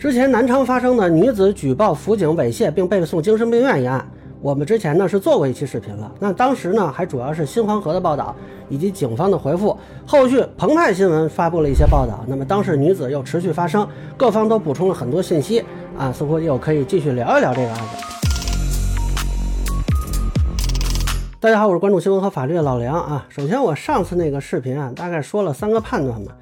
之前南昌发生的女子举报辅警猥亵并被送精神病院一案，我们之前呢是做过一期视频了。那当时呢还主要是新黄河的报道以及警方的回复。后续澎湃新闻发布了一些报道，那么当事女子又持续发声，各方都补充了很多信息啊，似乎又可以继续聊一聊这个案子。大家好，我是关注新闻和法律的老梁啊。首先，我上次那个视频啊，大概说了三个判断嘛。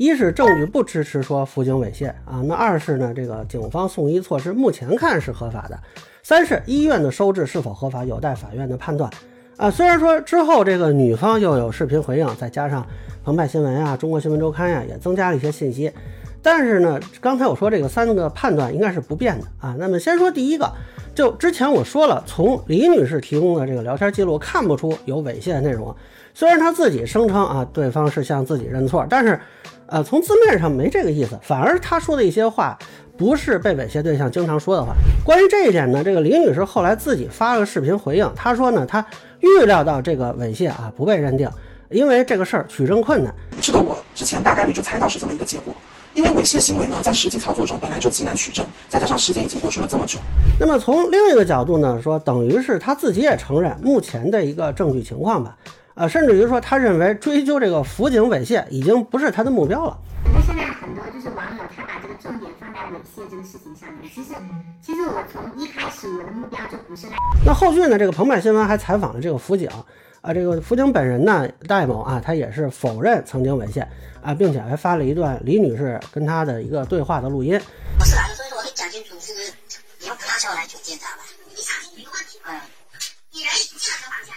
一是证据不支持说辅警猥亵啊，那二是呢，这个警方送医措施目前看是合法的，三是医院的收治是否合法有待法院的判断啊。虽然说之后这个女方又有视频回应，再加上澎湃新闻呀、中国新闻周刊呀也增加了一些信息，但是呢，刚才我说这个三个判断应该是不变的啊。那么先说第一个，就之前我说了，从李女士提供的这个聊天记录看不出有猥亵的内容，虽然她自己声称啊，对方是向自己认错，但是。呃，从字面上没这个意思，反而他说的一些话不是被猥亵对象经常说的话。关于这一点呢，这个李女士后来自己发了个视频回应，她说呢，她预料到这个猥亵啊不被认定，因为这个事儿取证困难。这个我之前大概率就猜到是这么一个结果，因为猥亵行为呢，在实际操作中本来就极难取证，再加上时间已经过去了这么久。那么从另一个角度呢，说等于是她自己也承认目前的一个证据情况吧。啊，甚至于说，他认为追究这个辅警猥亵已经不是他的目标了。那现在很多就是网友，他把这个重点放在猥亵这个事情上面。其实，其实我从一开始我的目标就不是。那后续呢？这个澎湃新闻还采访了这个辅警啊，这个辅警本人呢，戴某啊，他也是否认曾经猥亵啊，并且还发了一段李女士跟他的一个对话的录音。我是啊，所以说我得讲清楚，是不是？你要不拿下来就检查了。你想清楚一个问题，嗯，你人已经进了这个房间。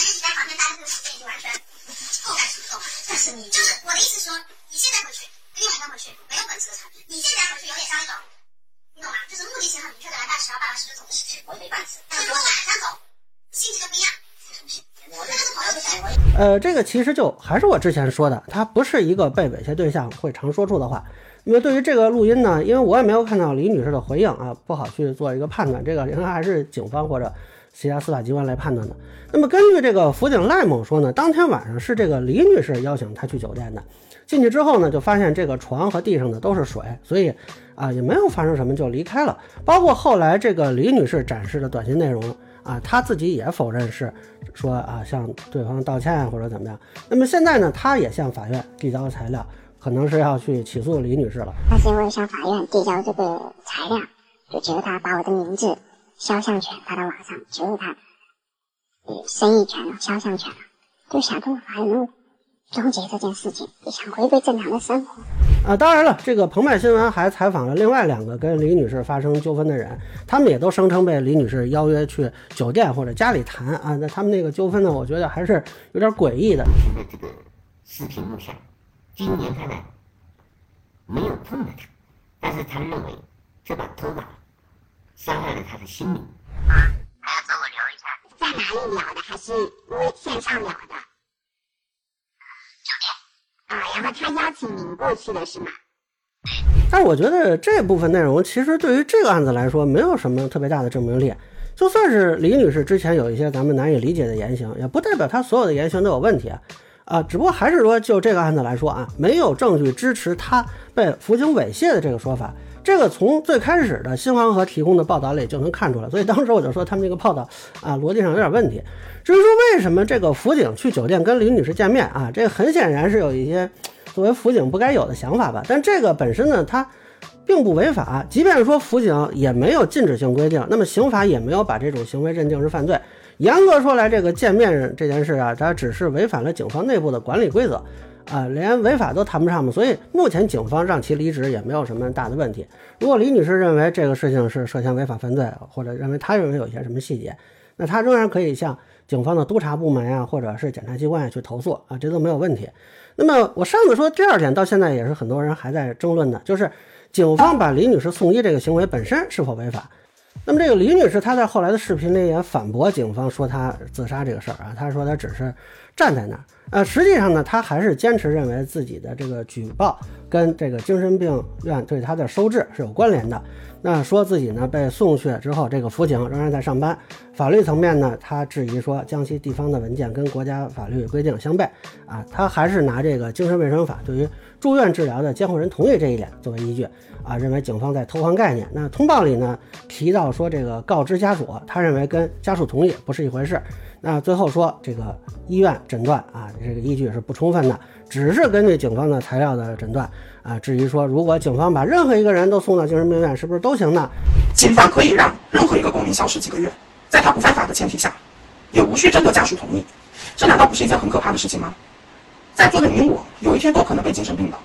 你在房间待的这个时间已经完全够干什么够但是你就是我的意思说，你现在回去跟你晚上回去没有本质的差别。你现在回去有点像一种，你懂吗？就是目的性很明确的来办事，要办完事就走的事情，我也没办事。但是如果晚上走，性质就不一样。我这个是朋友的行为。呃，这个其实就还是我之前说的，他不是一个被猥亵对象会常说出的话。因为对于这个录音呢，因为我也没有看到李女士的回应啊，不好去做一个判断。这个应该还是警方或者。其他司法机关来判断的。那么根据这个辅警赖某说呢，当天晚上是这个李女士邀请他去酒店的。进去之后呢，就发现这个床和地上的都是水，所以啊也没有发生什么就离开了。包括后来这个李女士展示的短信内容啊，她自己也否认是说啊向对方道歉或者怎么样。那么现在呢，她也向法院递交材料，可能是要去起诉李女士了。那是因为向法院递交这个材料，就觉得他把我的名字。肖像权发到网上，就是他生意权了，肖像权了，就想通过法律终结这件事情，也想回归正常的生活。啊，当然了，这个澎湃新闻还采访了另外两个跟李女士发生纠纷的人，他们也都声称被李女士邀约去酒店或者家里谈啊。那他们那个纠纷呢，我觉得还是有点诡异的。在这个视频录像，今年他来没有碰到他，但是他认为这把拖把。伤害了他的心灵。还要找我聊一下，在哪里聊的？还是微线上聊的？酒他邀请您过去的是吗？但是我觉得这部分内容其实对于这个案子来说没有什么特别大的证明力。就算是李女士之前有一些咱们难以理解的言行，也不代表她所有的言行都有问题啊。啊，只不过还是说就这个案子来说啊，没有证据支持她被辅警猥亵的这个说法。这个从最开始的新黄河提供的报道里就能看出来，所以当时我就说他们这个报道啊逻辑上有点问题。至于说为什么这个辅警去酒店跟李女士见面啊，这很显然是有一些作为辅警不该有的想法吧。但这个本身呢，它并不违法。即便说辅警也没有禁止性规定，那么刑法也没有把这种行为认定是犯罪。严格说来，这个见面这件事啊，它只是违反了警方内部的管理规则。啊，连违法都谈不上嘛，所以目前警方让其离职也没有什么大的问题。如果李女士认为这个事情是涉嫌违法犯罪，或者认为她认为有一些什么细节，那她仍然可以向警方的督察部门呀，或者是检察机关去投诉啊，这都没有问题。那么我上次说第二点，到现在也是很多人还在争论的，就是警方把李女士送医这个行为本身是否违法。那么这个李女士她在后来的视频里也反驳警方说她自杀这个事儿啊，她说她只是站在那儿。呃，实际上呢，他还是坚持认为自己的这个举报跟这个精神病院对他的收治是有关联的。那说自己呢被送去之后，这个辅警仍然在上班。法律层面呢，他质疑说江西地方的文件跟国家法律规定相悖啊，他还是拿这个精神卫生法对于住院治疗的监护人同意这一点作为依据啊，认为警方在偷换概念。那通报里呢提到说这个告知家属，他认为跟家属同意不是一回事。那最后说这个医院诊断啊，这个依据是不充分的，只是根据警方的材料的诊断啊。至于说如果警方把任何一个人都送到精神病院，是不是都行呢？警方可以让任何一个公民消失几个月，在他不犯法的前提下，也无需征得家属同意，这难道不是一件很可怕的事情吗？在座的你我，有一天都可能被精神病的。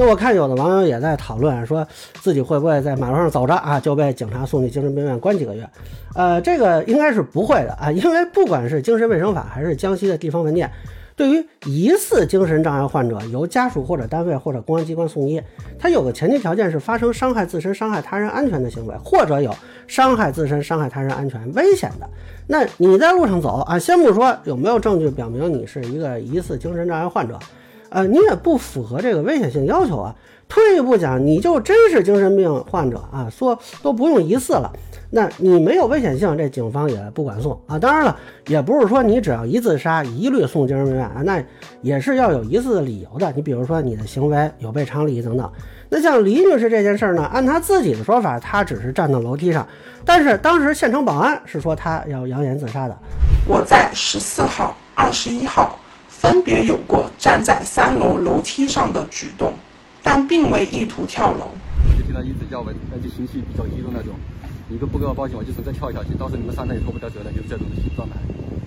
那我看有的网友也在讨论，说自己会不会在马路上走着啊就被警察送去精神病院关几个月？呃，这个应该是不会的啊，因为不管是精神卫生法还是江西的地方文件，对于疑似精神障碍患者，由家属或者单位或者公安机关送医，它有个前提条件是发生伤害自身、伤害他人安全的行为，或者有伤害自身、伤害他人安全危险的。那你在路上走啊，先不说有没有证据表明你是一个疑似精神障碍患者。呃，你也不符合这个危险性要求啊。退一步讲，你就真是精神病患者啊，说都不用疑似了，那你没有危险性，这警方也不管送啊。当然了，也不是说你只要一自杀一律送精神病院啊，那也是要有疑似的理由的。你比如说你的行为有悖常理等等。那像李女士这件事呢，按她自己的说法，她只是站到楼梯上，但是当时现场保安是说她要扬言自杀的。我在十四号、二十一号。分别有过站在三楼楼梯上的举动，但并未意图跳楼。我就听到一直叫我，那就情绪比较激动那种。你都不给我报警，我就从这跳下去，到时候你们上来也脱不掉责任，就这种状态。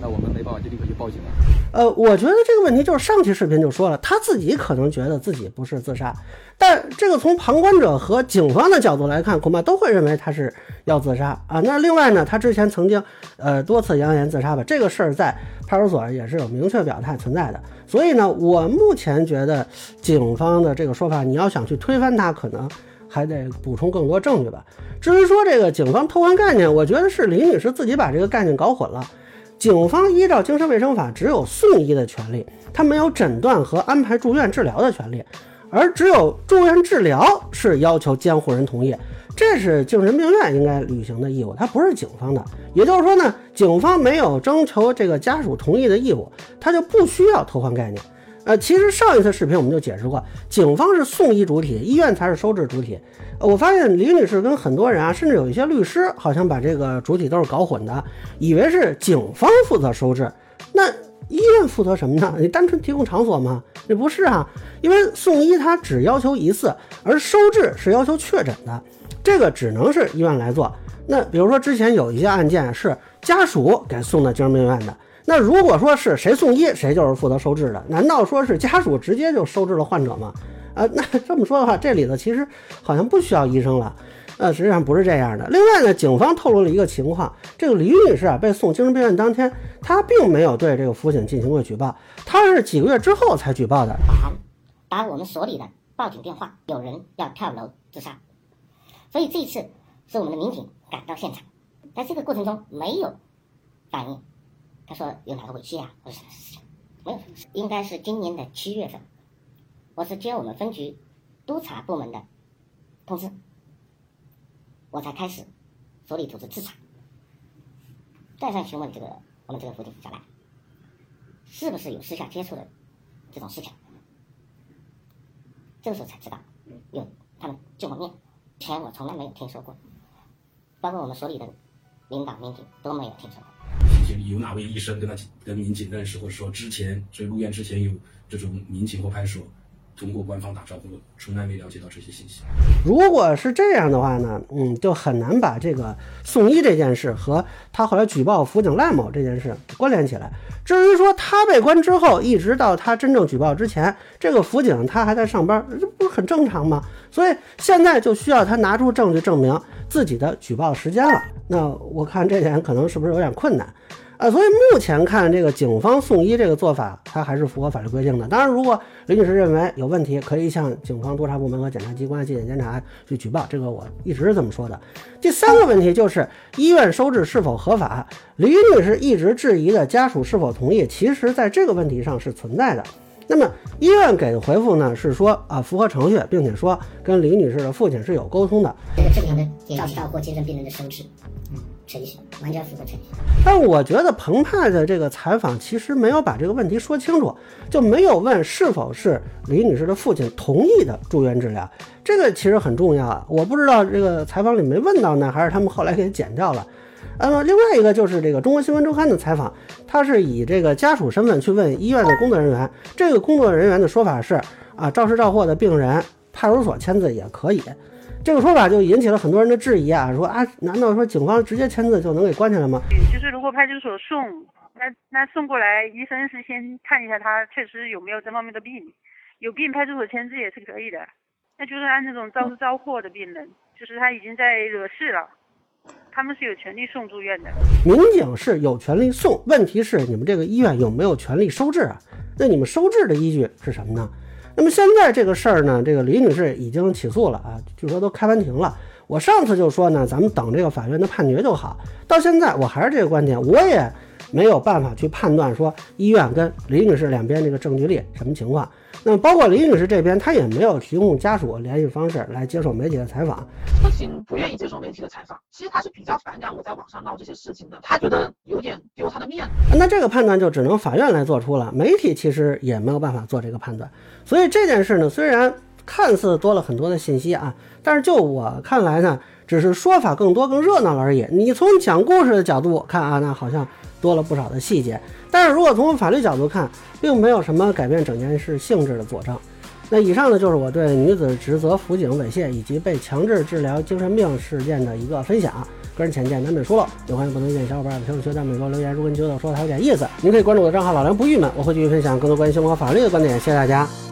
那我们没办法，就立刻去报警了。呃，我觉得这个问题就是上期视频就说了，他自己可能觉得自己不是自杀，但这个从旁观者和警方的角度来看，恐怕都会认为他是要自杀啊。那另外呢，他之前曾经呃多次扬言自杀吧，这个事儿在派出所也是有明确表态存在的。所以呢，我目前觉得警方的这个说法，你要想去推翻他，可能。还得补充更多证据吧。至于说这个警方偷换概念，我觉得是李女士自己把这个概念搞混了。警方依照精神卫生法只有送医的权利，他没有诊断和安排住院治疗的权利，而只有住院治疗是要求监护人同意，这是精神病院应该履行的义务，它不是警方的。也就是说呢，警方没有征求这个家属同意的义务，他就不需要偷换概念。呃，其实上一次视频我们就解释过，警方是送医主体，医院才是收治主体。我发现李女士跟很多人啊，甚至有一些律师，好像把这个主体都是搞混的，以为是警方负责收治，那医院负责什么呢？你单纯提供场所吗？这不是啊，因为送医它只要求一次，而收治是要求确诊的，这个只能是医院来做。那比如说之前有一些案件是家属给送到精神病院的。那如果说是谁送医，谁就是负责收治的？难道说是家属直接就收治了患者吗？啊，那这么说的话，这里头其实好像不需要医生了。呃，实际上不是这样的。另外呢，警方透露了一个情况：这个李女士啊被送精神病院当天，她并没有对这个辅警进行过举报，她是几个月之后才举报的。打我们所里的报警电话，有人要跳楼自杀，所以这一次是我们的民警赶到现场，在这个过程中没有反应。他说有哪个猥亵啊，或者什么事情？没有，应该是今年的七月份，我是接我们分局督查部门的通知，我才开始所里组织自查，再三询问这个我们这个辅警小兰，是不是有私下接触的这种事情？这个时候才知道，有他们见过面，前我从来没有听说过，包括我们所里的领导民警都没有听说过。有哪位医生跟他跟民警认识，或者说之前所以入院之前有这种民警或派出所通过官方打招呼，从来没了解到这些信息。如果是这样的话呢，嗯，就很难把这个送医这件事和他后来举报辅警赖某这件事关联起来。至于说他被关之后，一直到他真正举报之前，这个辅警他还在上班，这不是很正常吗？所以现在就需要他拿出证据证明自己的举报时间了。那我看这点可能是不是有点困难？啊，所以目前看这个警方送医这个做法，它还是符合法律规定的。当然，如果李女士认为有问题，可以向警方督察部门和检察机关、纪检监察去举报。这个我一直是这么说的。第三个问题就是医院收治是否合法，李女士一直质疑的家属是否同意，其实在这个问题上是存在的。那么医院给的回复呢是说啊符合程序，并且说跟李女士的父亲是有沟通的。这个正常的照照或接诊病人的收治，嗯，程序完全符合程序。但我觉得澎湃的这个采访其实没有把这个问题说清楚，就没有问是否是李女士的父亲同意的住院治疗，这个其实很重要啊。我不知道这个采访里没问到呢，还是他们后来给剪掉了。那么另外一个就是这个中国新闻周刊的采访，他是以这个家属身份去问医院的工作人员，这个工作人员的说法是啊，肇事肇祸的病人派出所签字也可以。这个说法就引起了很多人的质疑啊，说啊，难道说警方直接签字就能给关起来吗？就是如果派出所送，那那送过来，医生是先看一下他确实有没有这方面的病，有病派出所签字也是可以的。那就是按那种肇事肇祸的病人，就是他已经在惹事了，他们是有权利送住院的。民警是有权利送，问题是你们这个医院有没有权利收治啊？那你们收治的依据是什么呢？那么现在这个事儿呢，这个李女士已经起诉了啊，据说都开完庭了。我上次就说呢，咱们等这个法院的判决就好。到现在我还是这个观点，我也没有办法去判断说医院跟李女士两边这个证据力什么情况。那么包括李女士这边，她也没有提供家属联系方式来接受媒体的采访。父亲不愿意接受媒体的采访，其实她是比较反感我在网上闹这些事情的，她觉得有点丢她的面子。那这个判断就只能法院来做出了，媒体其实也没有办法做这个判断。所以这件事呢，虽然看似多了很多的信息啊，但是就我看来呢，只是说法更多、更热闹而已。你从讲故事的角度看啊，那好像多了不少的细节。但是如果从法律角度看，并没有什么改变整件事性质的佐证。那以上呢，就是我对女子职责辅警猥亵以及被强制治疗精神病事件的一个分享。个人浅见难免疏漏，有欢迎不同意见小伙伴在评论区在美国留言。如果你觉得我说的还有点意思，您可以关注我的账号老梁不郁闷，我会继续分享更多关于生活法律的观点。谢谢大家。